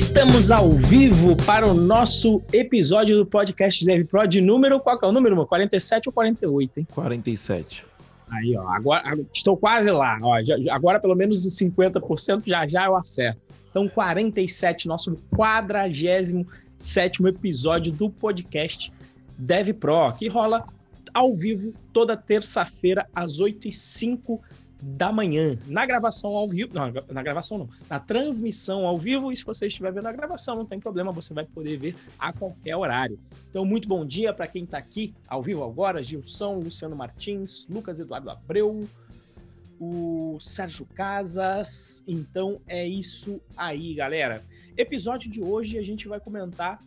Estamos ao vivo para o nosso episódio do podcast Dev Pro de número. Qual é o número, 47 ou 48, hein? 47. Aí, ó. Agora, estou quase lá. Ó, já, agora, pelo menos 50%, já já eu acerto. Então, 47, nosso 47 episódio do podcast Dev Pro, que rola ao vivo toda terça-feira, às 8h05 da manhã, na gravação ao vivo, não, na gravação não, na transmissão ao vivo, e se você estiver vendo a gravação, não tem problema, você vai poder ver a qualquer horário. Então, muito bom dia para quem está aqui ao vivo agora, Gilson, Luciano Martins, Lucas Eduardo Abreu, o Sérgio Casas. Então, é isso aí, galera. Episódio de hoje a gente vai comentar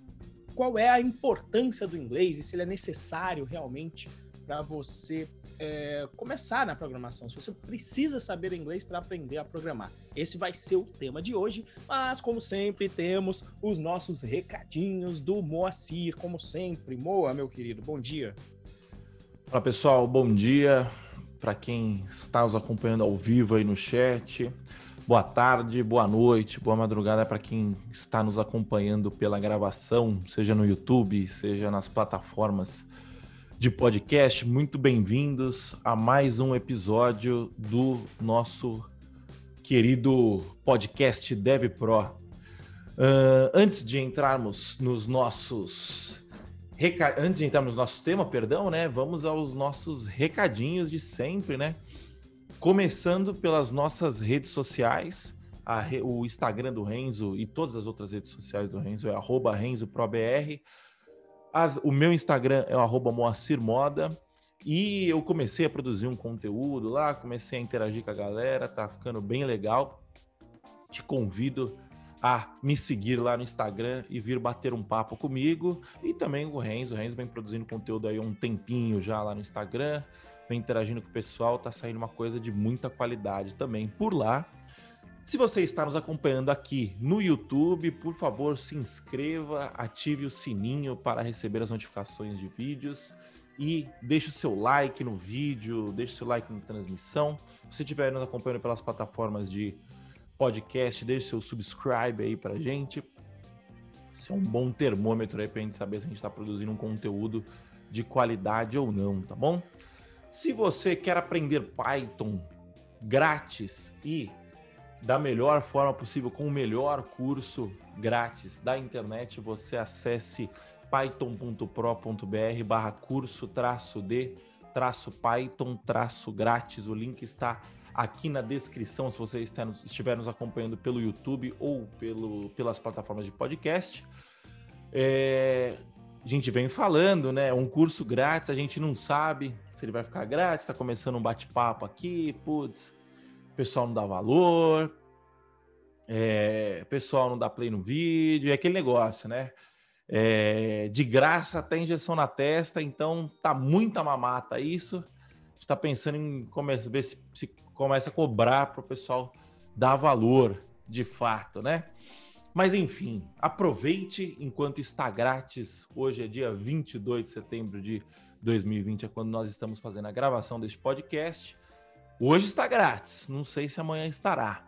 qual é a importância do inglês e se ele é necessário realmente para você é, começar na programação, se você precisa saber inglês para aprender a programar. Esse vai ser o tema de hoje, mas como sempre temos os nossos recadinhos do Moacir, como sempre. Moa, meu querido, bom dia. Olá pessoal, bom dia para quem está nos acompanhando ao vivo aí no chat. Boa tarde, boa noite, boa madrugada para quem está nos acompanhando pela gravação, seja no YouTube, seja nas plataformas de podcast. Muito bem-vindos a mais um episódio do nosso querido podcast Dev Pro. Uh, antes de entrarmos nos nossos reca... antes de entrarmos no nosso tema, perdão, né? Vamos aos nossos recadinhos de sempre, né? Começando pelas nossas redes sociais, re... o Instagram do Renzo e todas as outras redes sociais do Renzo é @renzoprobr. As, o meu Instagram é o Moacir Moda. E eu comecei a produzir um conteúdo lá, comecei a interagir com a galera, tá ficando bem legal. Te convido a me seguir lá no Instagram e vir bater um papo comigo. E também o Renzo. O Renzo vem produzindo conteúdo aí um tempinho já lá no Instagram, vem interagindo com o pessoal, tá saindo uma coisa de muita qualidade também por lá. Se você está nos acompanhando aqui no YouTube, por favor, se inscreva, ative o sininho para receber as notificações de vídeos e deixe o seu like no vídeo, deixe o seu like na transmissão. Se você estiver nos acompanhando pelas plataformas de podcast, deixe seu subscribe aí para gente. Isso é um bom termômetro aí a gente saber se a gente está produzindo um conteúdo de qualidade ou não, tá bom? Se você quer aprender Python grátis e da melhor forma possível, com o melhor curso grátis da internet, você acesse python.pro.br barra curso traço de traço Python traço grátis. O link está aqui na descrição se você estiver nos acompanhando pelo YouTube ou pelo, pelas plataformas de podcast. É, a gente vem falando, né? Um curso grátis, a gente não sabe se ele vai ficar grátis, está começando um bate-papo aqui, putz, o pessoal não dá valor, é, o pessoal não dá play no vídeo, é aquele negócio, né? É, de graça até injeção na testa, então tá muita mamata isso. Tá pensando em começar, ver se, se começa a cobrar para o pessoal dar valor de fato, né? Mas enfim, aproveite enquanto está grátis. Hoje é dia 22 de setembro de 2020, é quando nós estamos fazendo a gravação deste podcast. Hoje está grátis, não sei se amanhã estará.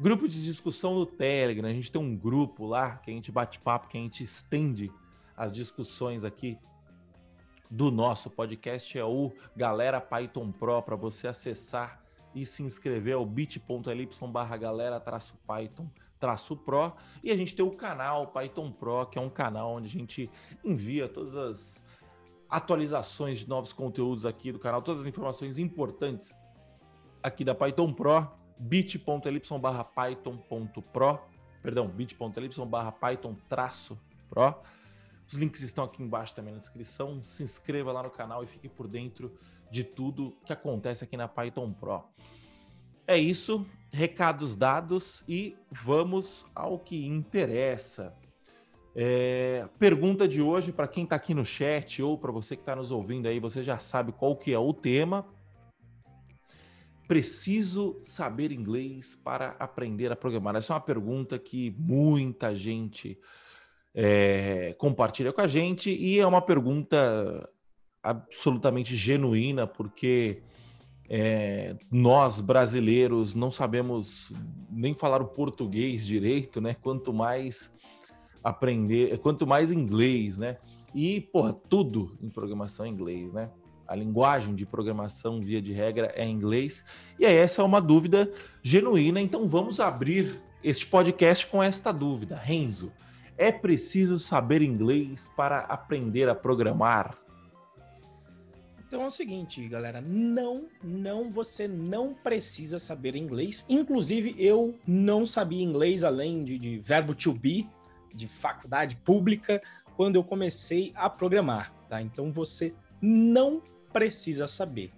Grupo de discussão no Telegram, a gente tem um grupo lá que a gente bate papo, que a gente estende as discussões aqui do nosso podcast. É o Galera Python Pro para você acessar e se inscrever ao bit.ly barra galera traço Python traço Pro. E a gente tem o canal Python Pro, que é um canal onde a gente envia todas as atualizações de novos conteúdos aqui do canal, todas as informações importantes aqui da Python Pro, bit.ly barra python.pro, perdão, bit.ly barra python traço pro. Os links estão aqui embaixo também na descrição. Se inscreva lá no canal e fique por dentro de tudo que acontece aqui na Python Pro. É isso, recados dados e vamos ao que interessa. É, pergunta de hoje para quem está aqui no chat ou para você que está nos ouvindo aí, você já sabe qual que é o tema. Preciso saber inglês para aprender a programar? Essa é uma pergunta que muita gente é, compartilha com a gente e é uma pergunta absolutamente genuína, porque é, nós brasileiros não sabemos nem falar o português direito, né? Quanto mais aprender, quanto mais inglês, né? E, porra, tudo em programação é inglês, né? A linguagem de programação, via de regra, é inglês. E aí, essa é uma dúvida genuína, então vamos abrir este podcast com esta dúvida. Renzo, é preciso saber inglês para aprender a programar? Então é o seguinte, galera, não, não, você não precisa saber inglês. Inclusive, eu não sabia inglês além de, de verbo to be, de faculdade pública, quando eu comecei a programar, tá? Então você não precisa saber.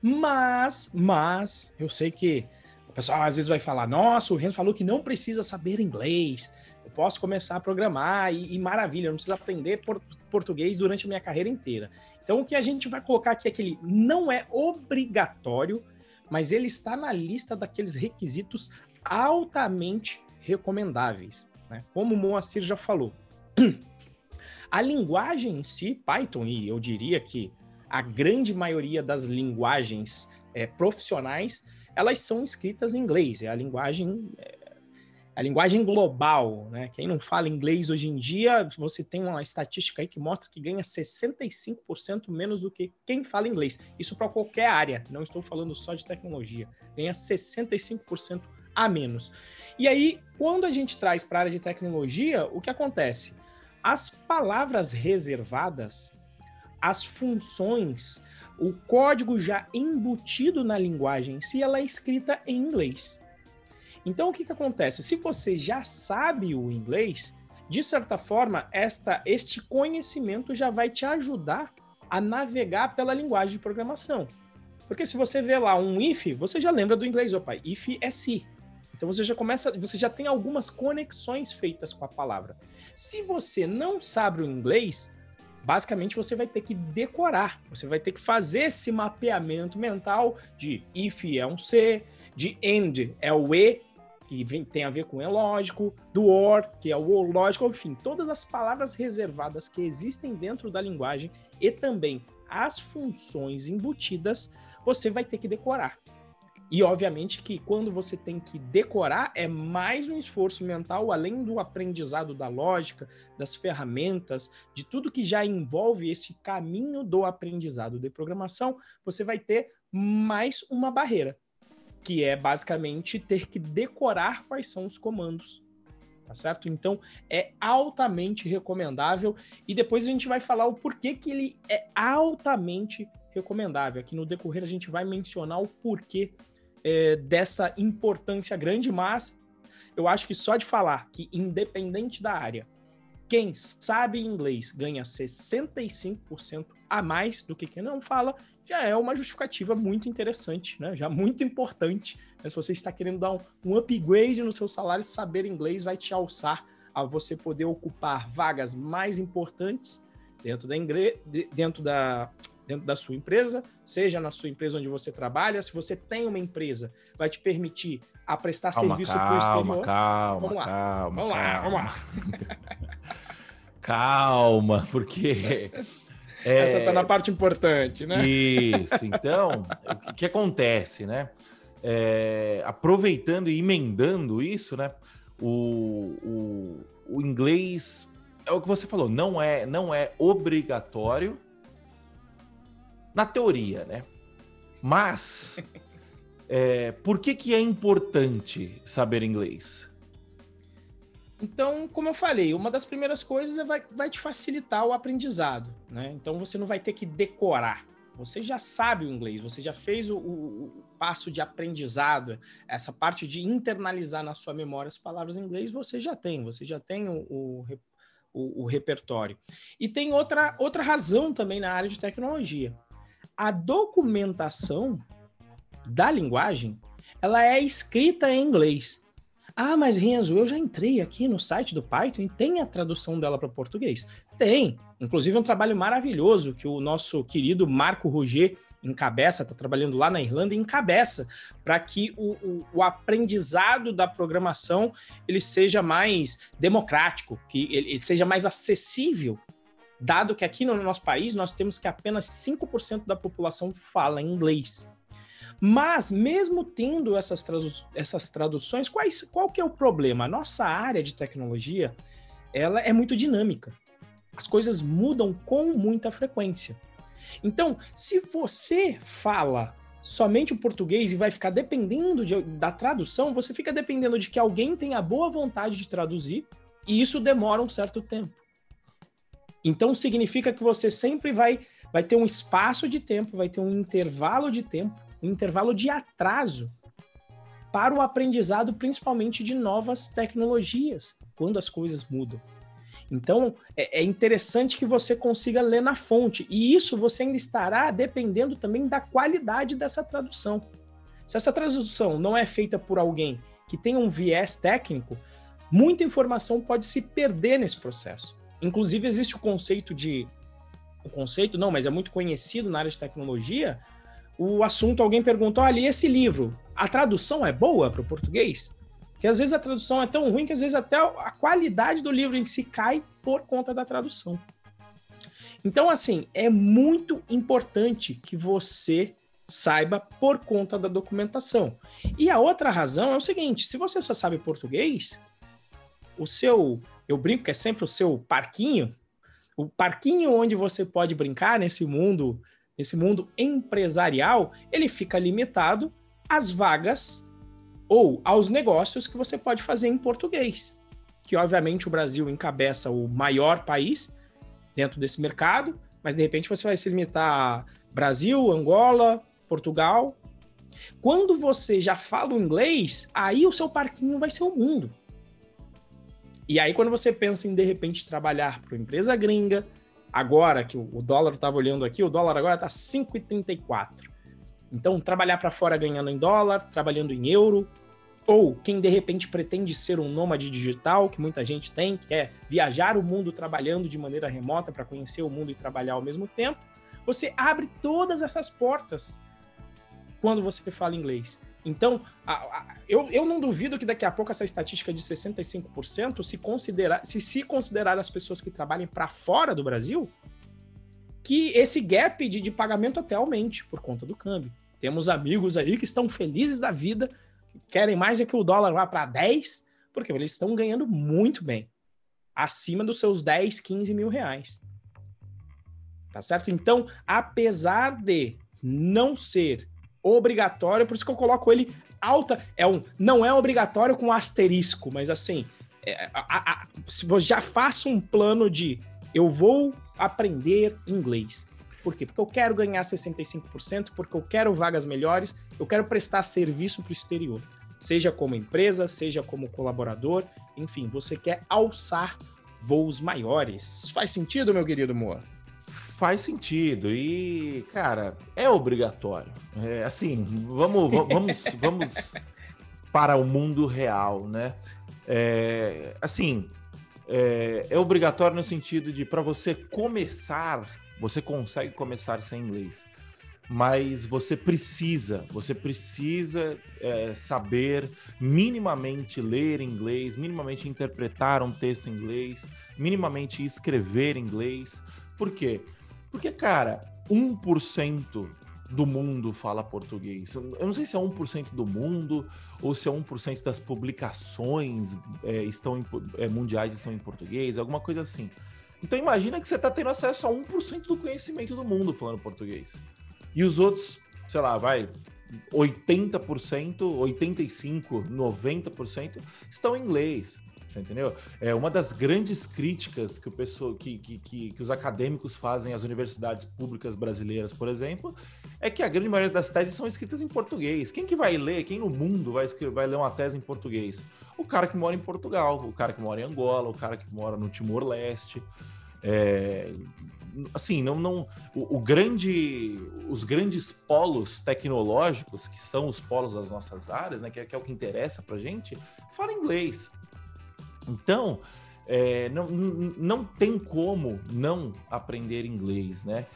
Mas, mas, eu sei que o pessoal às vezes vai falar: nossa, o Renzo falou que não precisa saber inglês. Eu posso começar a programar e, e maravilha, eu não preciso aprender por, português durante a minha carreira inteira. Então, o que a gente vai colocar aqui é que ele não é obrigatório, mas ele está na lista daqueles requisitos altamente recomendáveis. Né? Como o Moacir já falou. A linguagem em si, Python, e eu diria que a grande maioria das linguagens é, profissionais, elas são escritas em inglês. É a linguagem é, a linguagem global, né? Quem não fala inglês hoje em dia, você tem uma estatística aí que mostra que ganha 65% menos do que quem fala inglês. Isso para qualquer área, não estou falando só de tecnologia. Ganha 65% a menos. E aí, quando a gente traz para a área de tecnologia, o que acontece? As palavras reservadas, as funções, o código já embutido na linguagem em si, ela é escrita em inglês. Então, o que, que acontece? Se você já sabe o inglês, de certa forma, esta, este conhecimento já vai te ajudar a navegar pela linguagem de programação. Porque se você vê lá um if, você já lembra do inglês, opa, if é se. Então você já começa, você já tem algumas conexões feitas com a palavra. Se você não sabe o inglês, basicamente você vai ter que decorar, você vai ter que fazer esse mapeamento mental de if é um C, de end é o E, que vem, tem a ver com é lógico, do or, que é o lógico, enfim, todas as palavras reservadas que existem dentro da linguagem e também as funções embutidas, você vai ter que decorar. E obviamente que quando você tem que decorar é mais um esforço mental, além do aprendizado da lógica, das ferramentas, de tudo que já envolve esse caminho do aprendizado de programação, você vai ter mais uma barreira, que é basicamente ter que decorar quais são os comandos. Tá certo? Então é altamente recomendável e depois a gente vai falar o porquê que ele é altamente recomendável. Aqui no decorrer a gente vai mencionar o porquê é, dessa importância grande, mas eu acho que só de falar que, independente da área, quem sabe inglês ganha 65% a mais do que quem não fala, já é uma justificativa muito interessante, né? Já muito importante. Né? Se você está querendo dar um, upgrade no seu salário, saber inglês vai te alçar a você poder ocupar vagas mais importantes dentro da, dentro da, dentro da sua empresa, seja na sua empresa onde você trabalha. Se você tem uma empresa, vai te permitir a prestar calma, serviço para o exterior. Calma, vamos lá. calma, vamos lá, calma. vamos lá. calma, porque é... Essa tá na parte importante, né? Isso. Então, o que, acontece, né? É, aproveitando e emendando isso, né? O, o, o inglês é o que você falou, não é, não é obrigatório na teoria, né? Mas é, por que, que é importante saber inglês? Então, como eu falei, uma das primeiras coisas é vai, vai te facilitar o aprendizado, né? Então você não vai ter que decorar. Você já sabe o inglês, você já fez o, o, o passo de aprendizado, essa parte de internalizar na sua memória as palavras em inglês, você já tem, você já tem o, o, o, o repertório. E tem outra, outra razão também na área de tecnologia. A documentação da linguagem, ela é escrita em inglês. Ah, mas Renzo, eu já entrei aqui no site do Python e tem a tradução dela para português? Tem. Inclusive é um trabalho maravilhoso que o nosso querido Marco Roger encabeça, está trabalhando lá na Irlanda encabeça para que o, o, o, aprendizado da programação ele seja mais democrático, que ele seja mais acessível, dado que aqui no nosso país nós temos que apenas 5% da população fala inglês. Mas, mesmo tendo essas, tradu essas traduções, quais, qual que é o problema? A nossa área de tecnologia, ela é muito dinâmica. As coisas mudam com muita frequência. Então, se você fala somente o português e vai ficar dependendo de, da tradução, você fica dependendo de que alguém tenha boa vontade de traduzir, e isso demora um certo tempo. Então significa que você sempre vai, vai ter um espaço de tempo, vai ter um intervalo de tempo, um intervalo de atraso para o aprendizado, principalmente de novas tecnologias, quando as coisas mudam. Então, é, é interessante que você consiga ler na fonte, e isso você ainda estará dependendo também da qualidade dessa tradução. Se essa tradução não é feita por alguém que tem um viés técnico, muita informação pode se perder nesse processo. Inclusive, existe o conceito de. O conceito, não, mas é muito conhecido na área de tecnologia. O assunto, alguém perguntou: olha, e esse livro, a tradução é boa para o português? Que às vezes a tradução é tão ruim que às vezes até a qualidade do livro em si cai por conta da tradução. Então, assim, é muito importante que você saiba por conta da documentação. E a outra razão é o seguinte: se você só sabe português, o seu, eu brinco que é sempre o seu parquinho, o parquinho onde você pode brincar nesse mundo, nesse mundo empresarial, ele fica limitado às vagas ou aos negócios que você pode fazer em português. Que obviamente o Brasil encabeça o maior país dentro desse mercado, mas de repente você vai se limitar a Brasil, Angola, Portugal. Quando você já fala o inglês, aí o seu parquinho vai ser o mundo. E aí, quando você pensa em de repente trabalhar para uma empresa gringa, agora que o dólar estava olhando aqui, o dólar agora está 5,34. Então, trabalhar para fora ganhando em dólar, trabalhando em euro, ou quem de repente pretende ser um nômade digital, que muita gente tem, que quer viajar o mundo trabalhando de maneira remota para conhecer o mundo e trabalhar ao mesmo tempo, você abre todas essas portas quando você fala inglês. Então, a, a, eu, eu não duvido que daqui a pouco essa estatística de 65% se considerar, se se considerar as pessoas que trabalhem para fora do Brasil, que esse gap de, de pagamento até aumente por conta do câmbio. Temos amigos aí que estão felizes da vida querem mais é que o dólar vá para 10, porque eles estão ganhando muito bem. Acima dos seus 10, 15 mil reais. Tá certo? Então, apesar de não ser obrigatório, por isso que eu coloco ele alta, é um não é obrigatório com asterisco, mas assim, é, a, a, já faça um plano de eu vou aprender inglês. Por quê? Porque eu quero ganhar 65%, porque eu quero vagas melhores, eu quero prestar serviço para o exterior. Seja como empresa, seja como colaborador, enfim, você quer alçar voos maiores. Faz sentido, meu querido Moa? Faz sentido e, cara, é obrigatório. É, assim, vamos, vamos, vamos para o mundo real, né? É, assim, é, é obrigatório no sentido de para você começar você consegue começar sem inglês. Mas você precisa, você precisa é, saber minimamente ler inglês, minimamente interpretar um texto em inglês, minimamente escrever inglês. Por quê? Porque, cara, 1% do mundo fala português. Eu não sei se é 1% do mundo ou se é 1% das publicações é, estão em, é, mundiais estão em português, alguma coisa assim. Então imagina que você está tendo acesso a 1% do conhecimento do mundo falando português. E os outros, sei lá, vai, 80%, 85%, 90% estão em inglês. Você entendeu? É uma das grandes críticas que, o pessoal, que, que, que, que, os acadêmicos fazem às universidades públicas brasileiras, por exemplo, é que a grande maioria das teses são escritas em português. Quem que vai ler, quem no mundo vai, escrever, vai ler uma tese em português? O cara que mora em Portugal, o cara que mora em Angola, o cara que mora no Timor-Leste. É, assim, não, não o, o, grande, os grandes polos tecnológicos, que são os polos das nossas áreas, né, que é, que é o que interessa para gente, fala inglês. Então, é, não, não tem como não aprender inglês, né?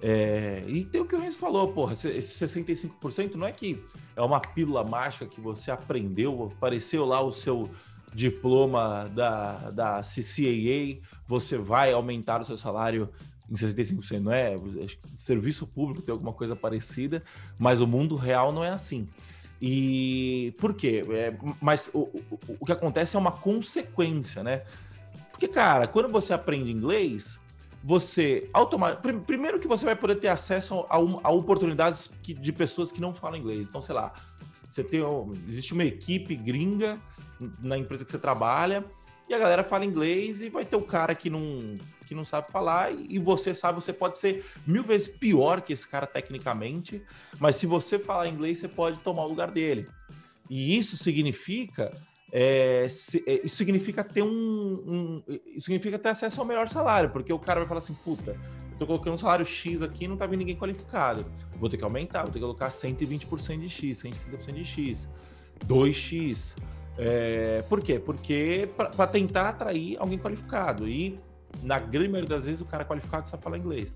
É, e tem o que o Renzo falou, porra, esse 65% não é que é uma pílula mágica que você aprendeu, apareceu lá o seu diploma da, da CCAA, você vai aumentar o seu salário em 65%, não é? Serviço público tem alguma coisa parecida, mas o mundo real não é assim. E por quê? É, mas o, o, o que acontece é uma consequência, né? Porque, cara, quando você aprende inglês, você automaticamente. Primeiro que você vai poder ter acesso a, a oportunidades que, de pessoas que não falam inglês. Então, sei lá, você tem. Existe uma equipe gringa na empresa que você trabalha, e a galera fala inglês, e vai ter o cara que não, que não sabe falar, e você sabe, você pode ser mil vezes pior que esse cara tecnicamente, mas se você falar inglês, você pode tomar o lugar dele. E isso significa é, é, isso significa ter um, um, Isso significa ter acesso ao melhor salário, porque o cara vai falar assim, puta, eu tô colocando um salário X aqui não tá vindo ninguém qualificado. Vou ter que aumentar, vou ter que colocar 120% de X, 130% de X, 2X. É, por quê? Porque para tentar atrair alguém qualificado. E na grande maioria das vezes o cara qualificado sabe falar inglês.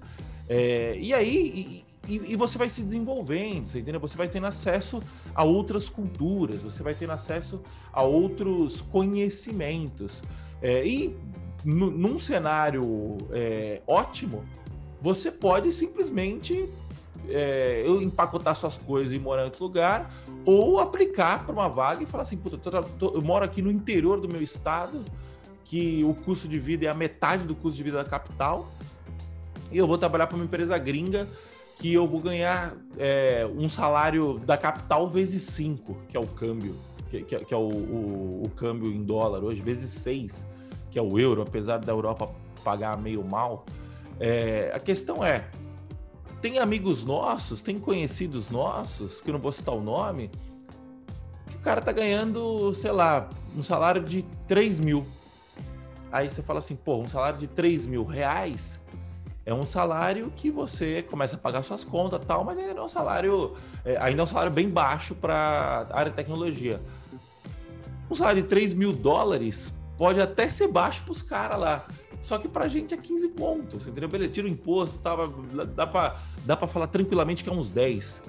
É, e aí, e, e, você vai se desenvolvendo, você entendeu? Você vai tendo acesso a outras culturas, você vai tendo acesso a outros conhecimentos. É, e num cenário é, ótimo, você pode simplesmente é, empacotar suas coisas e morar em outro lugar, ou aplicar para uma vaga e falar assim: Puta, tô, tô, eu moro aqui no interior do meu estado, que o custo de vida é a metade do custo de vida da capital, e eu vou trabalhar para uma empresa gringa que eu vou ganhar é, um salário da capital vezes 5, que é o câmbio, que, que, que é o, o, o, câmbio em dólar hoje, vezes 6, que é o euro, apesar da Europa pagar meio mal. É, a questão é, tem amigos nossos, tem conhecidos nossos, que eu não vou citar o nome, que o cara tá ganhando, sei lá, um salário de 3 mil. Aí você fala assim, pô, um salário de 3 mil reais é um salário que você começa a pagar suas contas tal, mas ainda é um salário, é, ainda é um salário bem baixo para a área de tecnologia. Um salário de 3 mil dólares pode até ser baixo para os caras lá. Só que pra gente é 15 pontos, entendeu? Beleza, tira o imposto, tá, dá para dá pra falar tranquilamente que é uns 10.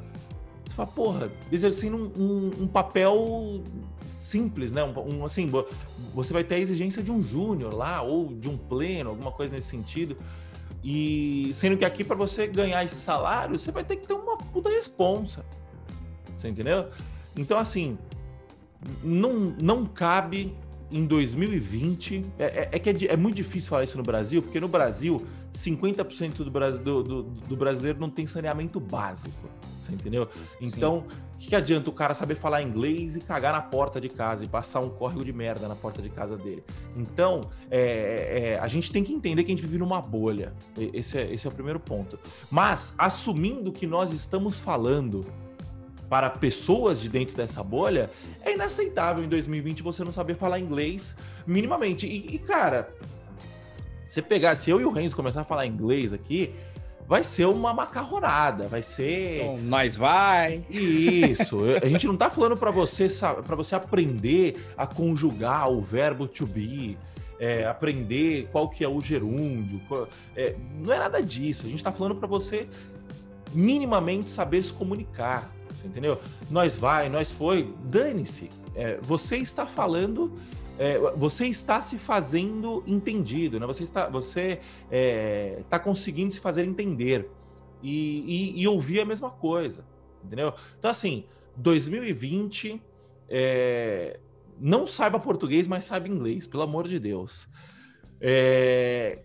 Você fala, porra, exercendo um, um, um papel simples, né? Um, um, assim, você vai ter a exigência de um júnior lá, ou de um pleno, alguma coisa nesse sentido. E sendo que aqui, para você ganhar esse salário, você vai ter que ter uma puta responsa. Você entendeu? Então, assim, não, não cabe em 2020. É, é, é que é, é, muito difícil falar isso no Brasil, porque no Brasil, 50% do, do, do, do brasileiro não tem saneamento básico. Você entendeu? Então, o que, que, adianta o cara saber falar inglês e cagar na porta de casa e passar um córrego de merda na porta de casa dele? Então, é, é, a gente tem que entender que a gente vive numa bolha. Esse é, esse é o primeiro ponto. Mas, assumindo que nós estamos falando para pessoas de dentro dessa bolha, é inaceitável em 2020 você não saber falar inglês minimamente. E, e cara, você pegar, se eu e o Renzo começar a falar inglês aqui, vai ser uma macarronada, vai ser. nós vai. Isso. a gente não tá falando para você para você aprender a conjugar o verbo to be. É, aprender qual que é o gerúndio, é, não é nada disso. A gente está falando para você minimamente saber se comunicar, entendeu? Nós vai, nós foi, dane-se. É, você está falando é, você está se fazendo entendido, né? Você está, você é, está conseguindo se fazer entender e, e, e, ouvir a mesma coisa, entendeu? Então assim, 2020 é, não saiba português, mas saiba inglês, pelo amor de Deus. É,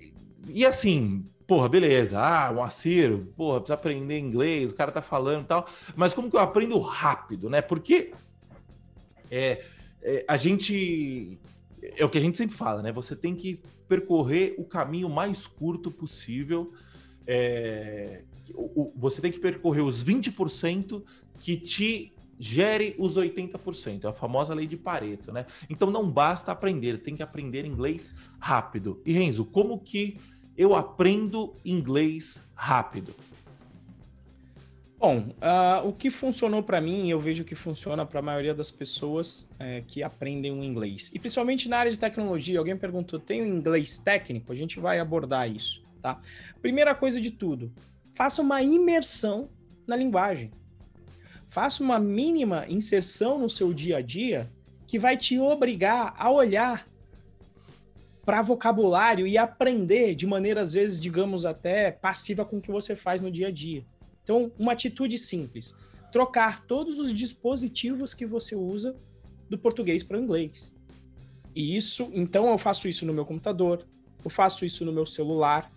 e assim, porra, beleza. Ah, o Acir, porra, precisa aprender inglês, o cara tá falando e tal. Mas como que eu aprendo rápido, né? Porque é, é, a gente. É o que a gente sempre fala, né? Você tem que percorrer o caminho mais curto possível. É, o, o, você tem que percorrer os 20% que te gere os 80%. É a famosa lei de Pareto, né? Então não basta aprender, tem que aprender inglês rápido. E Renzo, como que eu aprendo inglês rápido? Bom, uh, o que funcionou para mim, eu vejo que funciona para a maioria das pessoas é, que aprendem o inglês. E principalmente na área de tecnologia, alguém perguntou, tem um inglês técnico? A gente vai abordar isso, tá? Primeira coisa de tudo, faça uma imersão na linguagem. Faça uma mínima inserção no seu dia a dia que vai te obrigar a olhar para vocabulário e aprender de maneira, às vezes, digamos, até passiva com o que você faz no dia a dia. Então, uma atitude simples: trocar todos os dispositivos que você usa do português para o inglês. E isso, então, eu faço isso no meu computador, eu faço isso no meu celular.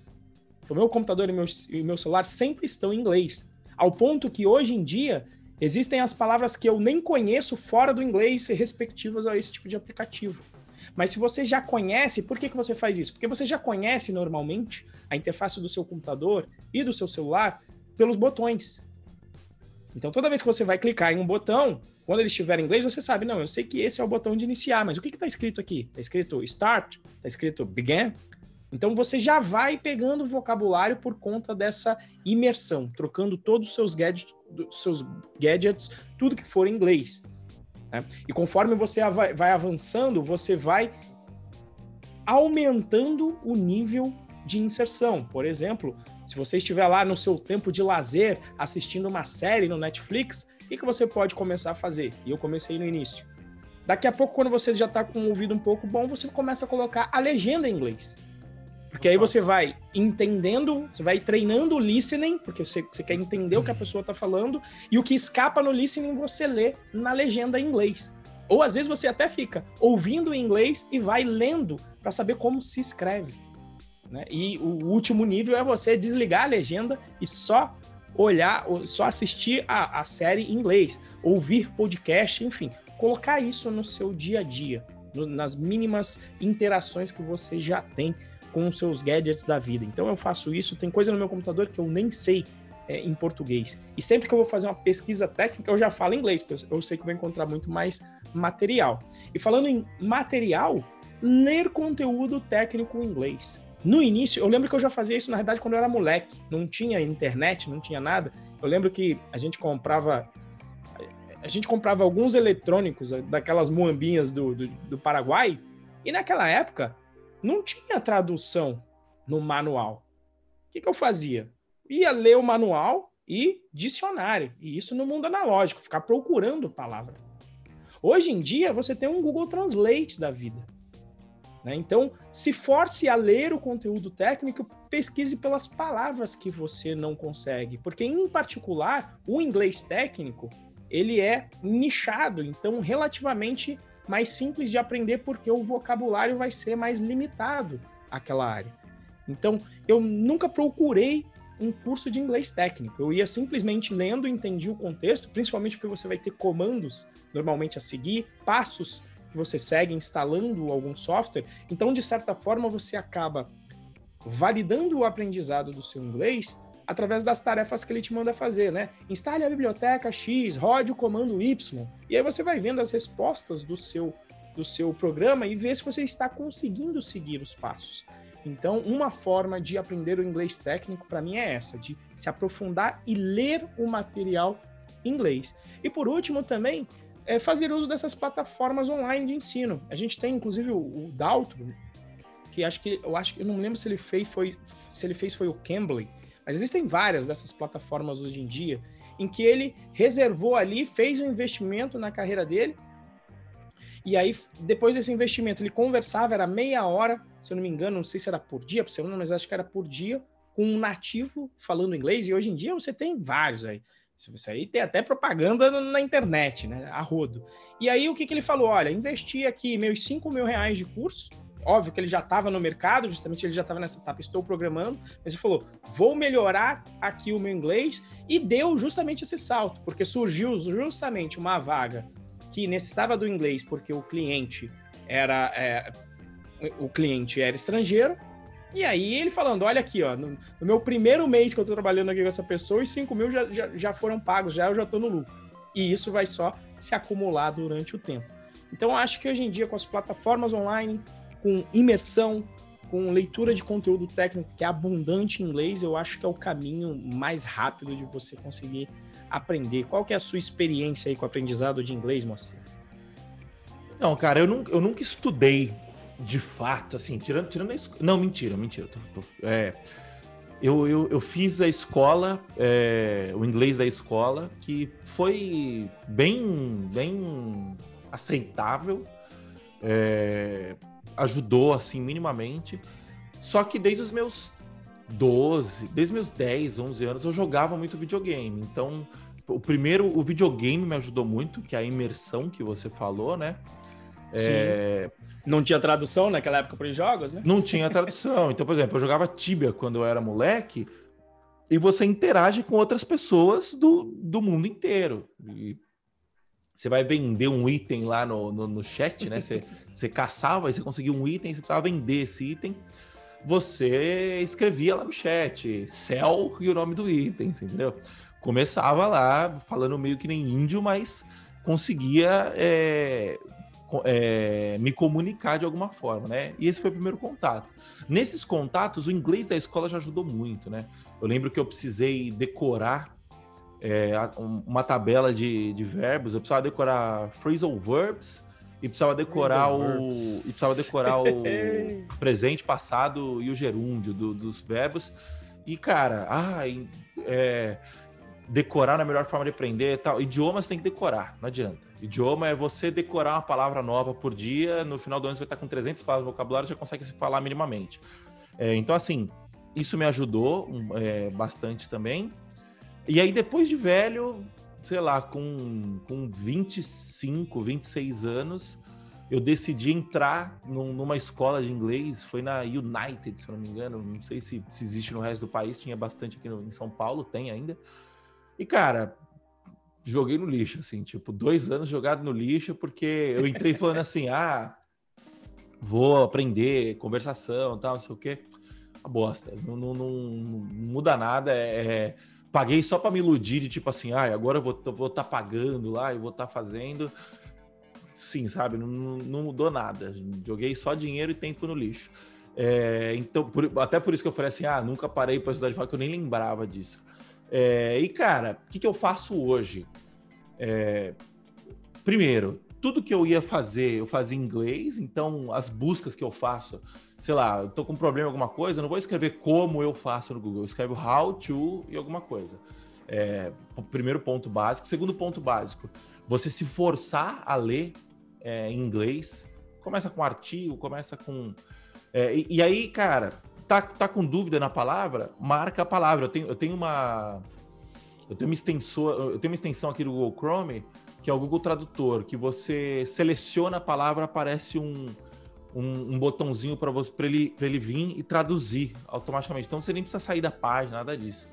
O meu computador e meu, e meu celular sempre estão em inglês. Ao ponto que hoje em dia existem as palavras que eu nem conheço fora do inglês respectivas a esse tipo de aplicativo. Mas se você já conhece, por que, que você faz isso? Porque você já conhece normalmente a interface do seu computador e do seu celular pelos botões. Então, toda vez que você vai clicar em um botão, quando ele estiver em inglês, você sabe, não, eu sei que esse é o botão de iniciar, mas o que está escrito aqui? Está escrito Start? Está escrito Begin? Então, você já vai pegando o vocabulário por conta dessa imersão, trocando todos os seus gadgets, seus gadgets tudo que for em inglês. Né? E conforme você vai avançando, você vai aumentando o nível de inserção. Por exemplo, se você estiver lá no seu tempo de lazer assistindo uma série no Netflix, o que, que você pode começar a fazer? E eu comecei no início. Daqui a pouco, quando você já está com o ouvido um pouco bom, você começa a colocar a legenda em inglês. Porque aí você vai entendendo, você vai treinando o listening, porque você, você quer entender o que a pessoa está falando, e o que escapa no listening você lê na legenda em inglês. Ou às vezes você até fica ouvindo em inglês e vai lendo para saber como se escreve. Né? E o último nível é você desligar a legenda e só olhar, só assistir a, a série em inglês, ouvir podcast, enfim, colocar isso no seu dia a dia, no, nas mínimas interações que você já tem com os seus gadgets da vida. Então eu faço isso, tem coisa no meu computador que eu nem sei é, em português. E sempre que eu vou fazer uma pesquisa técnica, eu já falo inglês, porque eu sei que vou encontrar muito mais material. E falando em material, ler conteúdo técnico em inglês. No início, eu lembro que eu já fazia isso, na verdade, quando eu era moleque. Não tinha internet, não tinha nada. Eu lembro que a gente comprava. A gente comprava alguns eletrônicos daquelas muambinhas do, do, do Paraguai. E naquela época, não tinha tradução no manual. O que, que eu fazia? Ia ler o manual e dicionário. E isso no mundo analógico, ficar procurando palavra. Hoje em dia, você tem um Google Translate da vida. Né? Então, se force a ler o conteúdo técnico, pesquise pelas palavras que você não consegue. Porque, em particular, o inglês técnico, ele é nichado. Então, relativamente mais simples de aprender porque o vocabulário vai ser mais limitado àquela área. Então, eu nunca procurei um curso de inglês técnico. Eu ia simplesmente lendo, entendi o contexto, principalmente porque você vai ter comandos normalmente a seguir, passos que você segue instalando algum software. Então, de certa forma, você acaba validando o aprendizado do seu inglês através das tarefas que ele te manda fazer, né? Instale a biblioteca X, rode o comando Y, e aí você vai vendo as respostas do seu do seu programa e ver se você está conseguindo seguir os passos. Então, uma forma de aprender o inglês técnico para mim é essa, de se aprofundar e ler o material inglês. E por último também é fazer uso dessas plataformas online de ensino. A gente tem inclusive o, o Daltro, que acho que eu acho que eu não lembro se ele fez foi se ele fez foi o Cambly, mas existem várias dessas plataformas hoje em dia em que ele reservou ali, fez um investimento na carreira dele. E aí, depois desse investimento, ele conversava, era meia hora, se eu não me engano, não sei se era por dia, por semana, mas acho que era por dia, com um nativo falando inglês. E hoje em dia você tem vários aí. Isso aí tem até propaganda na internet, né? A rodo. E aí, o que, que ele falou? Olha, investi aqui meus 5 mil reais de curso, Óbvio que ele já estava no mercado, justamente ele já estava nessa etapa, estou programando, mas ele falou: vou melhorar aqui o meu inglês e deu justamente esse salto, porque surgiu justamente uma vaga que necessitava do inglês porque o cliente era é, o cliente era estrangeiro. E aí ele falando, olha aqui, ó, no, no meu primeiro mês que eu estou trabalhando aqui com essa pessoa, os 5 mil já, já, já foram pagos, já eu já estou no lucro. E isso vai só se acumular durante o tempo. Então, acho que hoje em dia, com as plataformas online, com imersão, com leitura de conteúdo técnico que é abundante em inglês, eu acho que é o caminho mais rápido de você conseguir aprender. Qual que é a sua experiência aí com o aprendizado de inglês, moça? Não, cara, eu, nunca, eu nunca estudei de fato, assim, tirando, tirando a escola. Não, mentira, mentira. Tô, tô, é, eu, eu, eu, fiz a escola, é, o inglês da escola, que foi bem, bem aceitável. É, ajudou, assim, minimamente. Só que desde os meus 12, desde meus 10, 11 anos, eu jogava muito videogame. Então, o primeiro, o videogame me ajudou muito, que é a imersão que você falou, né? É... Não tinha tradução naquela época para os jogos, né? Não tinha tradução. Então, por exemplo, eu jogava Tibia quando eu era moleque e você interage com outras pessoas do, do mundo inteiro. E você vai vender um item lá no, no, no chat, né? Você, você caçava e você conseguia um item, você precisava vender esse item. Você escrevia lá no chat, céu e o nome do item, entendeu? Começava lá falando meio que nem índio, mas conseguia é, é, me comunicar de alguma forma, né? E esse foi o primeiro contato. Nesses contatos, o inglês da escola já ajudou muito, né? Eu lembro que eu precisei decorar é, uma tabela de, de verbos, eu precisava decorar phrasal verbs e precisava decorar o e precisava decorar o presente, passado e o gerúndio do, dos verbos. E cara, ah, é, decorar na melhor forma de aprender, tal. Idiomas tem que decorar, não adianta. Idioma é você decorar uma palavra nova por dia, no final do ano você vai estar com 300 palavras de vocabulário, já consegue se falar minimamente. É, então, assim, isso me ajudou é, bastante também. E aí, depois de velho, sei lá, com, com 25, 26 anos, eu decidi entrar num, numa escola de inglês, foi na United, se não me engano, não sei se, se existe no resto do país, tinha bastante aqui no, em São Paulo, tem ainda. E, cara, joguei no lixo, assim, tipo, dois anos jogado no lixo, porque eu entrei falando assim, ah, vou aprender conversação, tal, não sei o quê. A bosta, não, não, não, não muda nada, é, é paguei só para me iludir de tipo assim, ah, agora eu vou estar vou tá pagando lá e vou estar tá fazendo. Sim, sabe? Não, não, mudou nada. Joguei só dinheiro e tempo no lixo. É, então, por, até por isso que eu falei assim, ah, nunca parei para estudar de fato, que eu nem lembrava disso. É, e, cara, o que, que eu faço hoje? É, primeiro, tudo que eu ia fazer, eu fazia em inglês, então as buscas que eu faço, sei lá, eu tô com um problema em alguma coisa, eu não vou escrever como eu faço no Google, eu escrevo how to e alguma coisa. É, primeiro ponto básico. Segundo ponto básico, você se forçar a ler é, em inglês, começa com artigo, começa com. É, e, e, aí, cara, tá, tá com dúvida na palavra? Marca a palavra. Eu tenho, eu tenho uma. Eu tenho uma extensão, eu tenho uma extensão aqui do Google Chrome, que é o Google Tradutor, que você seleciona a palavra, aparece um, um, um botãozinho para você para ele, ele vir e traduzir automaticamente. Então você nem precisa sair da página, nada disso.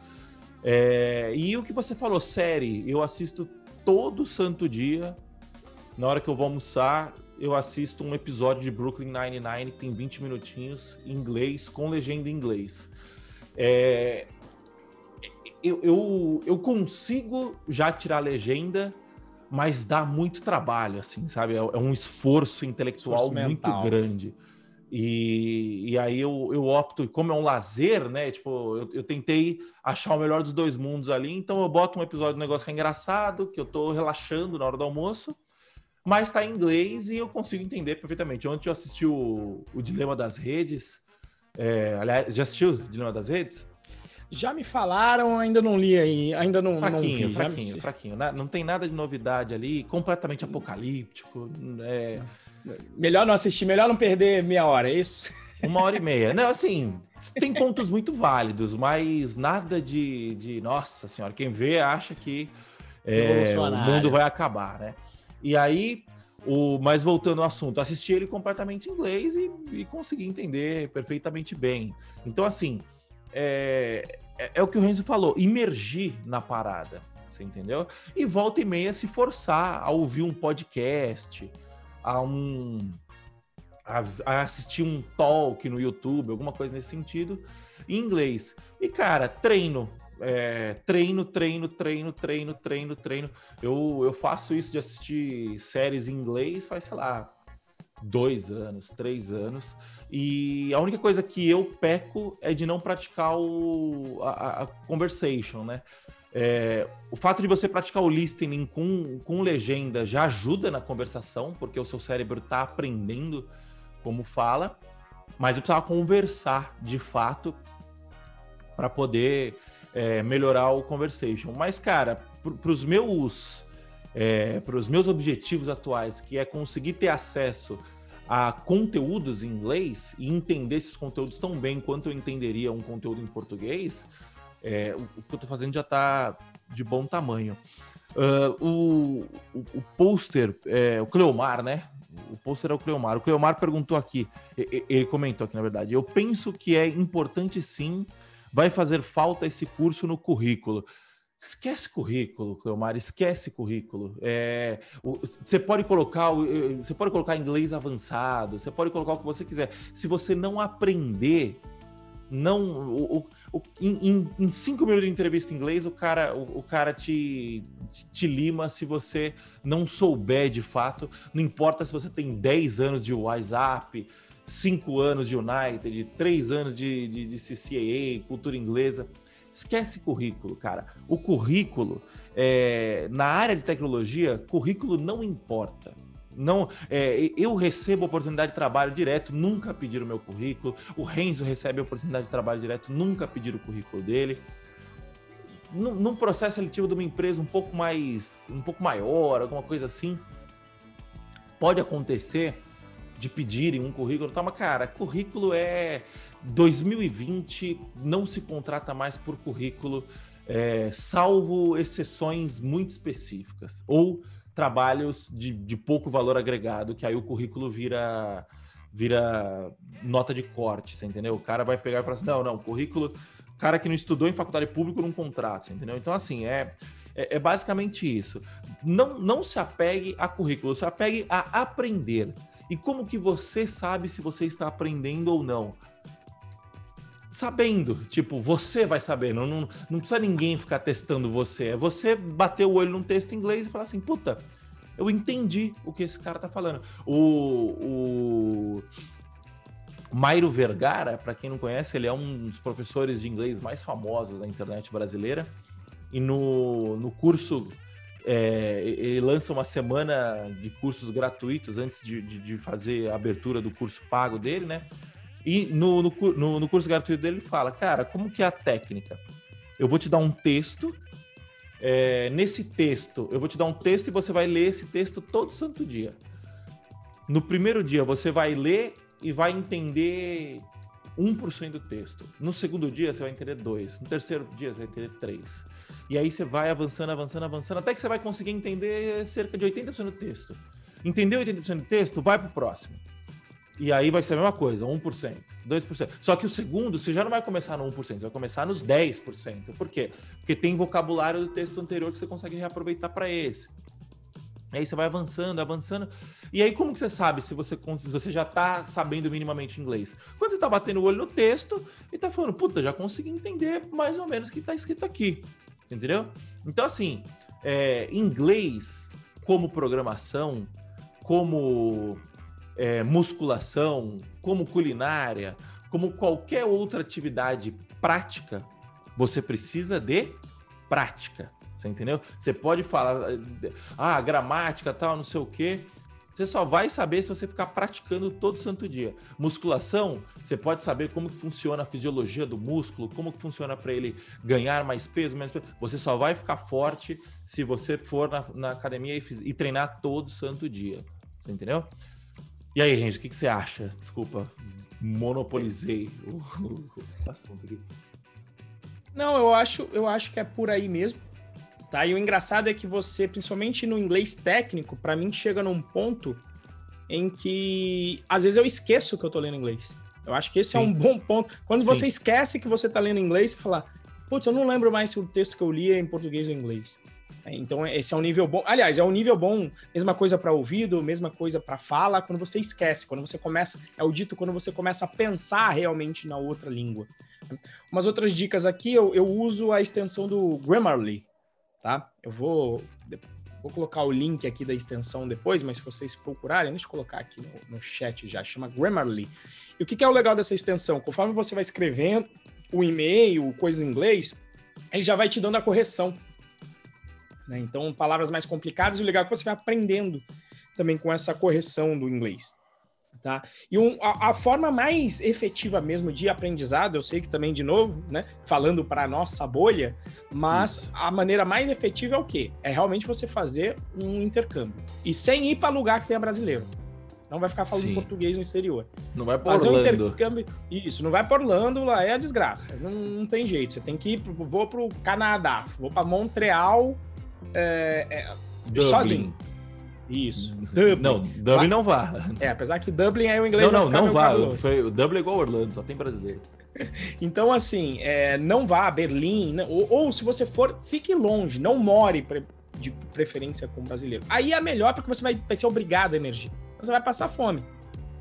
É, e o que você falou, série, eu assisto todo santo dia. Na hora que eu vou almoçar, eu assisto um episódio de Brooklyn Nine-Nine que tem 20 minutinhos em inglês, com legenda em inglês. É, eu, eu, eu consigo já tirar a legenda mas dá muito trabalho, assim, sabe? É, é um esforço intelectual esforço muito grande. E, e aí eu, eu opto, como é um lazer, né? Tipo, eu, eu, tentei achar o melhor dos dois mundos ali, então eu boto um episódio do negócio que é engraçado, que eu tô relaxando na hora do almoço, mas tá em inglês e eu consigo entender perfeitamente. Ontem eu assisti o, o Dilema das Redes. É, aliás, já assistiu o Dilema das Redes? Já me falaram, ainda não li aí, ainda não, fraquinho, não vi. Fraquinho, fraquinho. Não tem nada de novidade ali, completamente apocalíptico. É... Melhor não assistir, melhor não perder meia hora, é isso? Uma hora e meia. Não, assim, tem pontos muito válidos, mas nada de, de nossa senhora, quem vê acha que é, o mundo vai acabar, né? E aí, o, mas voltando ao assunto, assisti ele completamente em inglês e, e consegui entender perfeitamente bem. Então, assim, é, é, é, o que o Renzo falou, imergir na parada, você entendeu? E volta e meia se forçar a ouvir um podcast, a um a, a assistir um talk no YouTube, alguma coisa nesse sentido, em inglês. E cara, treino, é, treino, treino, treino, treino, treino, treino. Eu, eu faço isso de assistir séries em inglês faz, sei lá, dois anos, três anos. E a única coisa que eu peco é de não praticar o, a, a conversation, né? É, o fato de você praticar o listening com, com legenda já ajuda na conversação, porque o seu cérebro está aprendendo como fala, mas eu precisava conversar de fato para poder é, melhorar o conversation. Mas, cara, para os meus, é, meus objetivos atuais, que é conseguir ter acesso a conteúdos em inglês e entender esses conteúdos tão bem quanto eu entenderia um conteúdo em português, é, o, o, que eu estou fazendo já está de bom tamanho. Uh, o, o, o pôster, é, o Cleomar, né? O pôster é o Cleomar. O Cleomar perguntou aqui, ele comentou aqui, na verdade. Eu penso que é importante sim, vai fazer falta esse curso no currículo. Esquece currículo, Cleomar, esquece currículo. É, você pode colocar, você pode colocar inglês avançado, você pode colocar o que você quiser. Se você não aprender, não, o, o, em, em, cinco minutos de entrevista em inglês, o cara, o cara te, te, te, lima se você não souber de fato. Não importa se você tem 10 anos de WhatsApp, 5 anos de United, 3 anos de, de, de CCAA, cultura inglesa Esquece currículo, cara. O currículo, é, na área de tecnologia, currículo não importa. Não, é, eu recebo oportunidade de trabalho direto, nunca pediram meu currículo. O Renzo recebe oportunidade de trabalho direto, nunca pediram o currículo dele. Num, num, processo seletivo de uma empresa um pouco mais, um pouco maior, alguma coisa assim, pode acontecer de pedirem um currículo, tá? Mas, cara, currículo é 2020 não se contrata mais por currículo, é, salvo exceções muito específicas, ou trabalhos de, de, pouco valor agregado, que aí o currículo vira vira nota de corte, você entendeu? O cara vai pegar e falar assim, não, não, currículo, cara que não estudou em faculdade pública não contrato, entendeu? Então, assim, é, é, é, basicamente isso. Não, não se apegue a currículo, se apegue a aprender. E como que você sabe se você está aprendendo ou não? sabendo. Tipo, você vai saber. Não, não, não precisa ninguém ficar testando você. É você bater o olho num texto em inglês e falar assim, puta, eu entendi o que esse cara tá falando. O, o Mairo Vergara, para quem não conhece, ele é um dos professores de inglês mais famosos da internet brasileira. E no, no curso, é, ele lança uma semana de cursos gratuitos antes de, de, de fazer a abertura do curso pago dele, né? E no, no, no, no curso gratuito dele ele fala, cara, como que é a técnica? Eu vou te dar um texto, é, nesse texto, eu vou te dar um texto e você vai ler esse texto todo santo dia. No primeiro dia, você vai ler e vai entender 1% do texto. No segundo dia, você vai entender 2. No terceiro dia, você vai entender 3. E aí você vai avançando, avançando, avançando, até que você vai conseguir entender cerca de 80% do texto. Entendeu 80% do texto? Vai para o próximo. E aí vai ser a mesma coisa, 1%, 2%. Só que o segundo, você já não vai começar no 1%, você vai começar nos 10%. Por quê? Porque tem vocabulário do texto anterior que você consegue reaproveitar para esse. E aí você vai avançando, avançando. E aí, como que você sabe se você, se você já está sabendo minimamente inglês? Quando você está batendo o olho no texto e está falando, puta, já consegui entender mais ou menos o que está escrito aqui. Entendeu? Então, assim, é, inglês como programação, como é, musculação, como culinária, como qualquer outra atividade prática, você precisa de prática. Você entendeu? Você pode falar, ah, gramática, tal, não sei o quê. Você só vai saber se você ficar praticando todo santo dia. Musculação, você pode saber como que funciona a fisiologia do músculo, como que funciona para ele ganhar mais peso, menos peso. Você só vai ficar forte se você for na, na academia e, e, treinar todo santo dia. Você entendeu? E aí, gente, o que, que você acha? Desculpa, monopolizei o, o, assunto aqui. Não, eu acho, eu acho que é por aí mesmo. Tá? E o engraçado é que você, principalmente no inglês técnico, para mim chega num ponto em que às vezes eu esqueço que eu tô lendo inglês. Eu acho que esse Sim. é um bom ponto. Quando Sim. você esquece que você tá lendo inglês, você fala, putz, eu não lembro mais se o texto que eu li é em português ou em inglês. É, então, esse é um nível bom. Aliás, é um nível bom, mesma coisa para ouvido, mesma coisa para fala, quando você esquece, quando você começa. É o dito quando você começa a pensar realmente na outra língua. Umas outras dicas aqui, eu, eu uso a extensão do Grammarly, tá? Eu vou, vou colocar o link aqui da extensão depois, mas se vocês procurarem, deixa eu colocar aqui no, no chat já, chama Grammarly. E o que, que é o legal dessa extensão? Conforme você vai escrevendo o e-mail, coisas em inglês, ele já vai te dando a correção né? Então, palavras mais complicadas, o legal é que você vai aprendendo também com essa correção do inglês. Tá? E um, a, a, forma mais efetiva mesmo de aprendizado, eu sei que também, de novo, né, falando para a nossa bolha, mas Isso. a maneira mais efetiva é o quê? É realmente você fazer um intercâmbio. E sem ir para lugar que tenha brasileiro. Não vai ficar falando Sim. português no exterior. Não vai pra Fazer um intercâmbio. Isso, não vai para Orlando, lá é a desgraça. Não, não tem jeito. Você tem que ir. Pro, vou pro Canadá, vou para Montreal. é, é, sozinho. Isso. Dublin. Não, Dublin não vá. É, apesar que Dublin aí o inglês Não, não, não vá. Foi, o Dublin é igual Orlando, só tem brasileiro. Então, assim, é, não vá a Berlim, né? ou, ou se você for, fique longe, não more pre- de preferência com brasileiro. Aí é melhor porque você vai, vai ser obrigado a emergir. Você vai passar fome,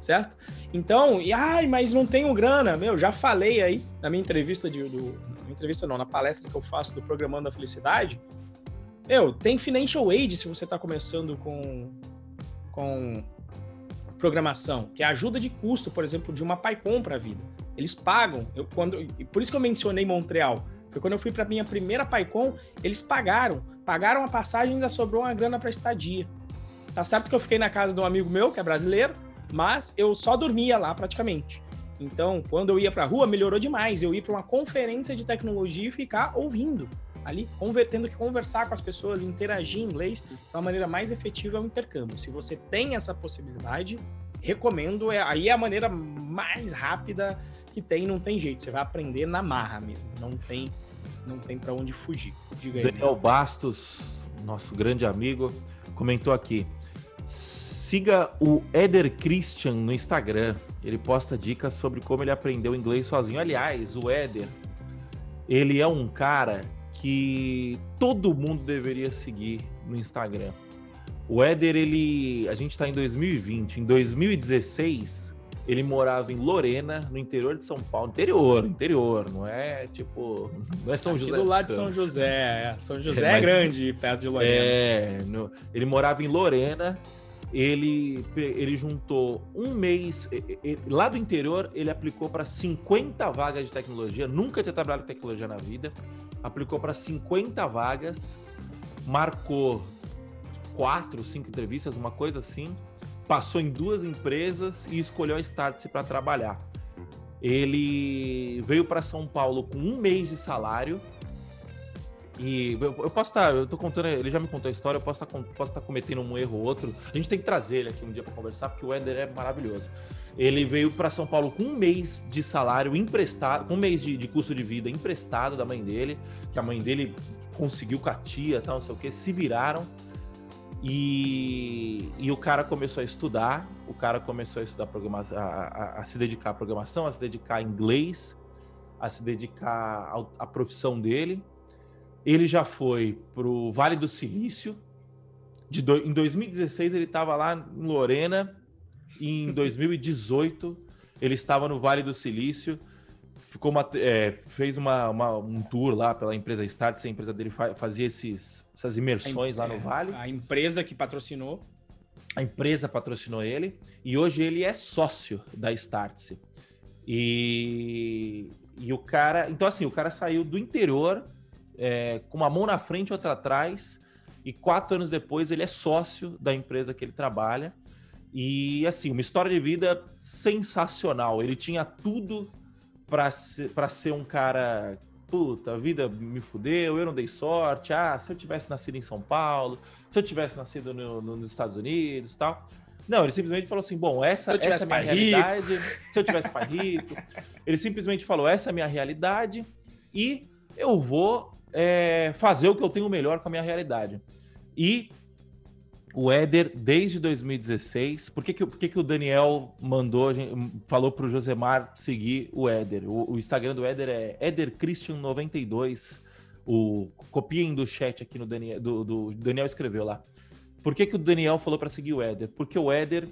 certo? Então, e ai, mas não tenho grana. Meu, já falei aí na minha entrevista de. Do, entrevista não, na palestra que eu faço do Programando a Felicidade. Meu, tem financial aid se você está começando com, com programação, que é a ajuda de custo, por exemplo, de uma PyCon para a vida. Eles pagam. Eu, quando, por isso que eu mencionei Montreal. Foi quando eu fui para minha primeira PyCon, eles pagaram. Pagaram a passagem e ainda sobrou uma grana para estadia. Tá certo que eu fiquei na casa de um amigo meu, que é brasileiro, mas eu só dormia lá praticamente. Então, quando eu ia pra rua, melhorou demais. Eu ia para uma conferência de tecnologia e ficar ouvindo ali, tendo que conversar com as pessoas, interagir em inglês. Então, a maneira mais efetiva é o intercâmbio. Se você tem essa possibilidade, recomendo. É, aí é a maneira mais rápida que tem, não tem jeito. Você vai aprender na marra mesmo. Não tem, não tem para onde fugir. Diga aí. Daniel Bastos, nosso grande amigo, comentou aqui. Siga o Eder Christian no Instagram. Ele posta dicas sobre como ele aprendeu inglês sozinho. Aliás, o Eder, ele é um cara que todo mundo deveria seguir no Instagram. O Éder, ele. A gente tá em 2020. Em 2016, ele morava em Lorena, no interior de São Paulo. Interior, interior, não é tipo. Não é São Aqui José. do lado de São. José. é. São José É, é, mas- grande, perto de Lorena. É, no- ele morava em Lorena. Ele, ele juntou um mês. Lá do interior, ele aplicou para 50 vagas de tecnologia. Nunca tinha trabalhado com tecnologia na vida. Aplicou para 50 vagas. Marcou quatro, cinco entrevistas, uma coisa assim. Passou em duas empresas e escolheu a Startse para trabalhar. Ele veio para São Paulo com um mês de salário. E eu, eu posso estar, eu tô contando, ele já me contou a história, eu posso estar, posso estar cometendo um erro ou outro. A gente tem que trazer ele aqui um dia para conversar, porque o Ender é maravilhoso. Ele veio para São Paulo com um mês de salário emprestado, com um mês de, de custo de vida emprestado da mãe dele, que a mãe dele conseguiu com a tia, tal, não sei o que, se viraram. E, e o cara começou a estudar, o cara começou a estudar programação, a, a- a se dedicar à programação, a se dedicar a inglês, a se dedicar à profissão dele. Ele já foi pro Vale do Silício. De do- em 2016 ele estava lá em Lorena. E em 2018 ele estava no Vale do Silício. Ficou uma- é, fez uma, uma- um tour lá pela empresa Start. A empresa dele fa- fazia esses, essas imersões lá no Vale. A empresa que patrocinou. A empresa patrocinou ele e hoje ele é sócio da Startse. E, e o cara. Então, assim, o cara saiu do interior é, com uma mão na frente e outra atrás. E quatro anos depois ele é sócio da empresa que ele trabalha. E, assim, uma história de vida sensacional. Ele tinha tudo para ser, pra ser um cara. Puta, a vida me fudeu, eu não dei sorte. Ah, se eu tivesse nascido em São Paulo, se eu tivesse nascido no- no- nos Estados Unidos e tal. Não, ele simplesmente falou assim: bom, essa, essa é a minha pai rico. realidade. Se eu tivesse pai rico. Ele simplesmente falou: essa é a minha realidade e eu vou é, fazer o que eu tenho melhor com a minha realidade. E o Éder, desde 2016, por que, que, por que, que o Daniel mandou, falou pro Josemar seguir o Éder? O, o Instagram do Éder é EderChristian92. O, copiem do chat aqui no Daniel, do, do Daniel escreveu lá. Por que, que o Daniel falou para seguir o Éder? Porque o Éder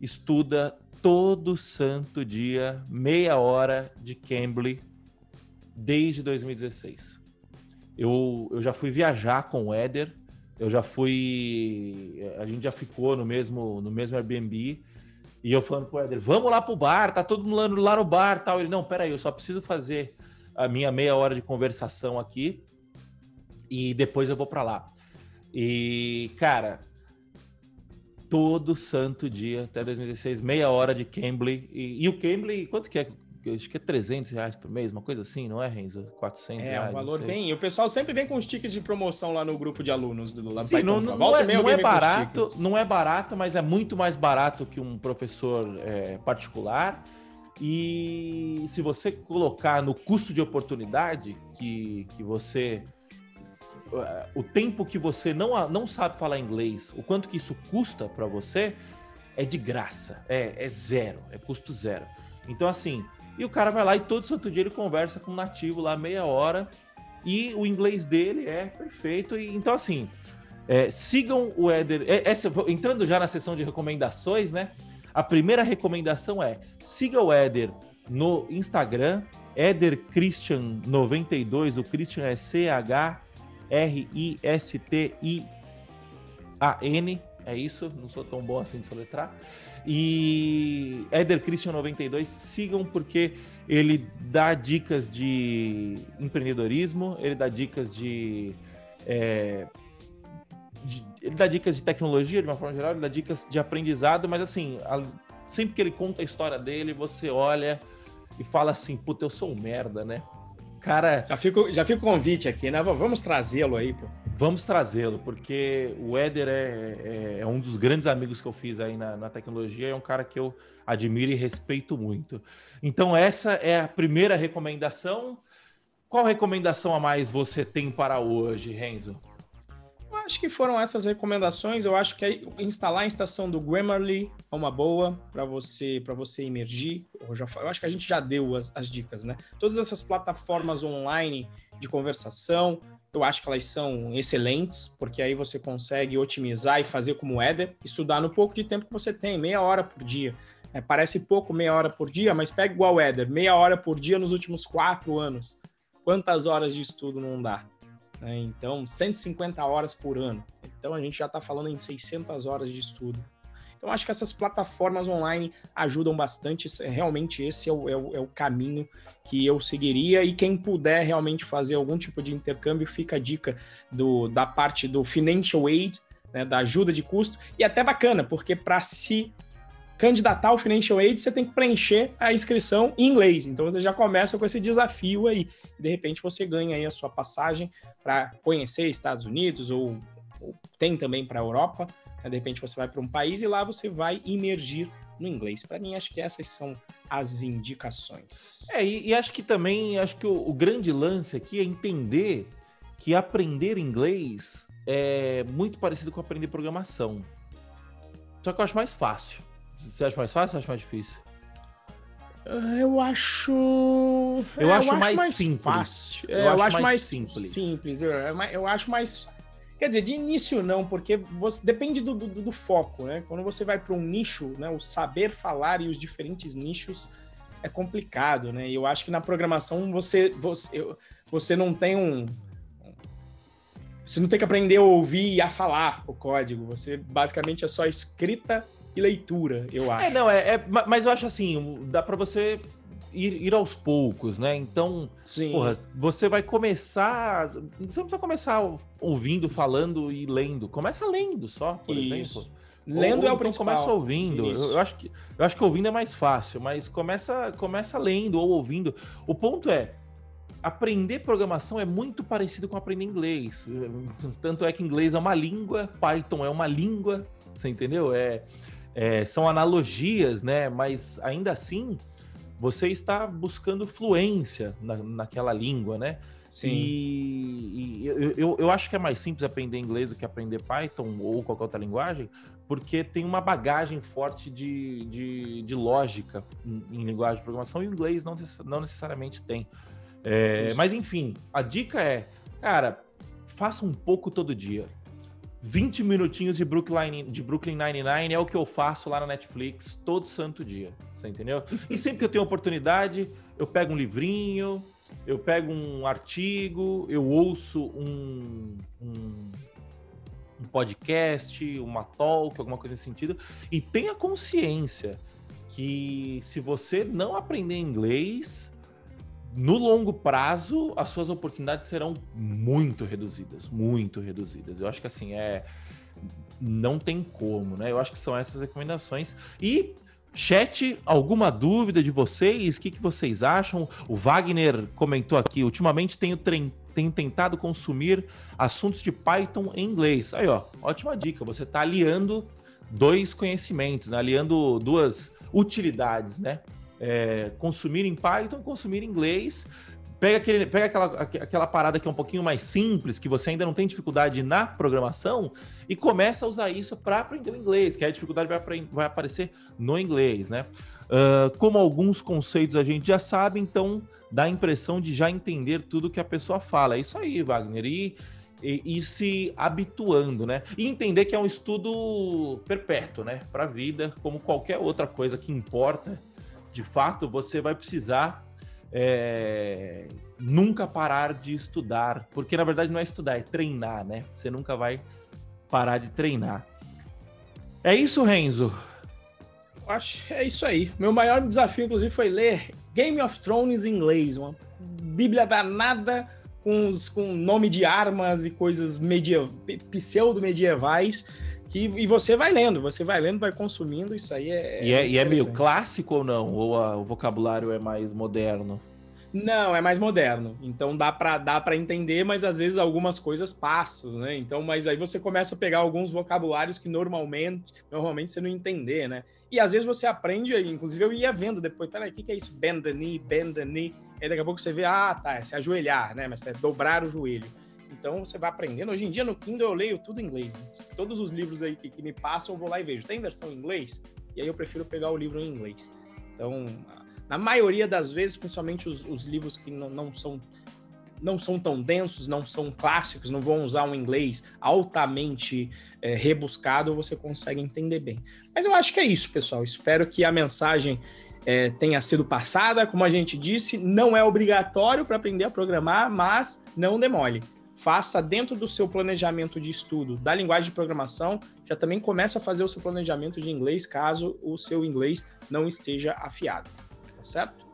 estuda todo santo dia, meia hora de Cambly, desde 2016. Eu, eu já fui viajar com o Éder, eu já fui. A gente já ficou no mesmo, no mesmo Airbnb. E eu falando pro Éder, vamos lá pro bar, tá todo mundo lá no, bar tal. Ele, não, peraí, eu só preciso fazer a minha meia hora de conversação aqui e depois eu vou para lá. E, cara, todo santo dia, até 2016, meia hora de Cambly. E, e o Cambly, quanto que é acho que é 300 reais por mês, uma coisa assim, não é, Renzo? 400 é, reais. É, um valor bem. E o pessoal sempre vem com os tickets de promoção lá no grupo de alunos do lá Sim, não, não, não, é, não é barato, não é barato, mas é muito mais barato que um professor é, particular. E se você colocar no custo de oportunidade que, que você o tempo que você não, não sabe falar inglês, o quanto que isso custa para você, é de graça, é, é zero, é custo zero. Então, assim, e o cara vai lá e todo santo dia ele conversa com um nativo lá meia hora e o inglês dele é perfeito. E, então, assim, é, sigam o Éder. É, essa, entrando já na sessão de recomendações, né? A primeira recomendação é siga o Éder no Instagram, Éder Christian 92, o Christian é C-H-R-I-S-T-I-A-N, é isso, não sou tão bom assim de soletrar. E Eder Christian 92, sigam porque ele dá dicas de empreendedorismo, ele dá dicas de, é, de, ele dá dicas de tecnologia de uma forma geral, ele dá dicas de aprendizado, mas assim, a, sempre que ele conta a história dele, você olha e fala assim, puta, eu sou um merda, né? Cara. Já fica, já fica o convite aqui, né? Vamos trazê-lo aí, pô. Vamos trazê-lo, porque o Éder é, é, é, um dos grandes amigos que eu fiz aí na, na tecnologia, é um cara que eu admiro e respeito muito. Então, essa é a primeira recomendação. Qual recomendação a mais você tem para hoje, Renzo? Acho que foram essas recomendações. Eu acho que instalar a estação do Grammarly é uma boa para você para você emergir. Eu, já, eu acho que a gente já deu as, as dicas, né? Todas essas plataformas online de conversação, eu acho que elas são excelentes, porque aí você consegue otimizar e fazer como o Eder, estudar no pouco de tempo que você tem, meia hora por dia. É, parece pouco, meia hora por dia, mas pega igual o Eder, meia hora por dia nos últimos quatro anos. Quantas horas de estudo não dá? Né? Então, 150 horas por ano. Então, a gente já está falando em 600 horas de estudo. Então, acho que essas plataformas online ajudam bastante. Realmente, esse é o, é o, é o caminho que eu seguiria. E quem puder realmente fazer algum tipo de intercâmbio, fica a dica do, da parte do financial aid, né, da ajuda de custo. E até bacana, porque para se candidatar ao Financial Aid, você tem que preencher a inscrição em inglês. Então você já começa com esse desafio aí. De repente você ganha aí a sua passagem para conhecer Estados Unidos ou, ou tem também para a Europa. Né? De repente você vai para um país e lá você vai imergir no inglês. Para mim, acho que essas são as indicações. É, e, e acho que também, acho que o, o grande lance aqui é entender que aprender inglês é muito parecido com aprender programação. Só que eu acho mais fácil. Você acha mais fácil ou acha mais difícil? Ah, eu acho. Eu, é, acho, eu acho, mais, mais simples. Fácil. Eu, é, eu acho, acho, mais, simples. Simples. Eu, eu acho mais. Quer dizer, de início não, porque você depende do, do, do foco, né? Quando você vai para um nicho, né? O saber falar e os diferentes nichos é complicado, né? E eu acho que na programação você, você, você não tem um. Você não tem que aprender a ouvir e a falar o código. Você basicamente é só escrita e leitura, eu é, acho. É, não, é, é mas eu acho assim, dá para você ir, ir, aos poucos, né? Então, Sim. Porra, você vai começar. Você não precisa começar ouvindo, falando e lendo. Começa lendo só, por Isso. exemplo. Lendo ou, é o então principal. Começa ouvindo. Eu, eu, acho que, eu acho que ouvindo é mais fácil, mas começa, começa lendo ou ouvindo. O ponto é. Aprender programação é muito parecido com aprender inglês. Tanto é que inglês é uma língua, Python é uma língua, você entendeu? É, é, são analogias, né? Mas ainda assim, você está buscando fluência na, naquela língua, né? Sim. E, e eu, eu, eu, acho que é mais simples aprender inglês do que aprender Python ou qualquer outra linguagem, porque tem uma bagagem forte de, de, de lógica em, em, linguagem de programação e o inglês não, não necessariamente tem. É, mas enfim, a dica é, cara, faça um pouco todo dia. 20 minutinhos de Brooklyn, de Brooklyn Nine-Nine é o que eu faço lá na Netflix todo santo dia, você entendeu? E sempre que eu tenho oportunidade, eu pego um livrinho, eu pego um artigo, eu ouço um, um, um podcast, uma talk, alguma coisa nesse sentido, e tenha consciência que se você não aprender inglês, no longo prazo, as suas oportunidades serão muito reduzidas, muito reduzidas. Eu acho que assim é não tem como, né? Eu acho que são essas recomendações e Chat, alguma dúvida de vocês? O que, que vocês acham? O Wagner comentou aqui: ultimamente tenho, tenho tentado consumir assuntos de Python em inglês. Aí, ó, ótima dica. Você está aliando dois conhecimentos, né? aliando duas utilidades, né? É, consumir em Python, consumir em inglês. Pega, aquele, pega aquela, aquela parada que é um pouquinho mais simples, que você ainda não tem dificuldade na programação, e começa a usar isso para aprender o inglês, que a dificuldade vai, vai aparecer no inglês, né? Uh, como alguns conceitos a gente já sabe, então dá a impressão de já entender tudo que a pessoa fala. É isso aí, Wagner. E, e, e se habituando, né? E entender que é um estudo perpétuo, né? Para a vida, como qualquer outra coisa que importa, de fato, você vai precisar é, nunca parar de estudar, porque na verdade não é estudar, é treinar, né? Você nunca vai parar de treinar. É isso, Renzo? Acho que é isso aí. Meu maior desafio, inclusive, foi ler Game of Thrones em inglês, uma bíblia danada com, os, com nome de armas e coisas mediev... pseudo-medievais. Que, e você vai lendo, você vai lendo, vai consumindo, isso aí é. E é, e é meio clássico ou não? Ou a, o vocabulário é mais moderno? Não, é mais moderno. Então dá para dá para entender, mas às vezes algumas coisas passam, né? Então, mas aí você começa a pegar alguns vocabulários que normalmente, normalmente você não entender, né? E às vezes você aprende, inclusive eu ia vendo depois, peraí, o que, que é isso? Bend the knee, bend the knee. Aí daqui a pouco você vê, ah, tá, é se ajoelhar, né? Mas é dobrar o joelho. Então você vai aprendendo. Hoje em dia no Kindle eu leio tudo em inglês. Né? Todos os livros aí que, que me passam, eu vou lá e vejo. Tem versão em inglês? E aí eu prefiro pegar o livro em inglês. Então, na maioria das vezes, principalmente os, os livros que não, não, são não são tão densos, não são clássicos, não vão usar um inglês altamente é, rebuscado, você consegue entender bem. Mas eu acho que é isso, pessoal. Espero que a mensagem é, tenha sido passada. Como a gente disse, não é obrigatório para aprender a programar, mas não demole. Faça dentro do seu planejamento de estudo da linguagem de programação, já também começa a fazer o seu planejamento de inglês, caso o seu inglês não esteja afiado tá certo?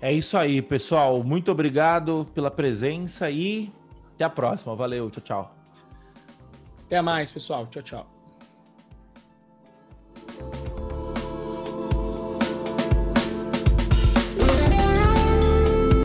É isso aí, pessoal. Muito obrigado pela presença e até a próxima. Valeu, tchau, tchau. Até mais, pessoal. Tchau, tchau.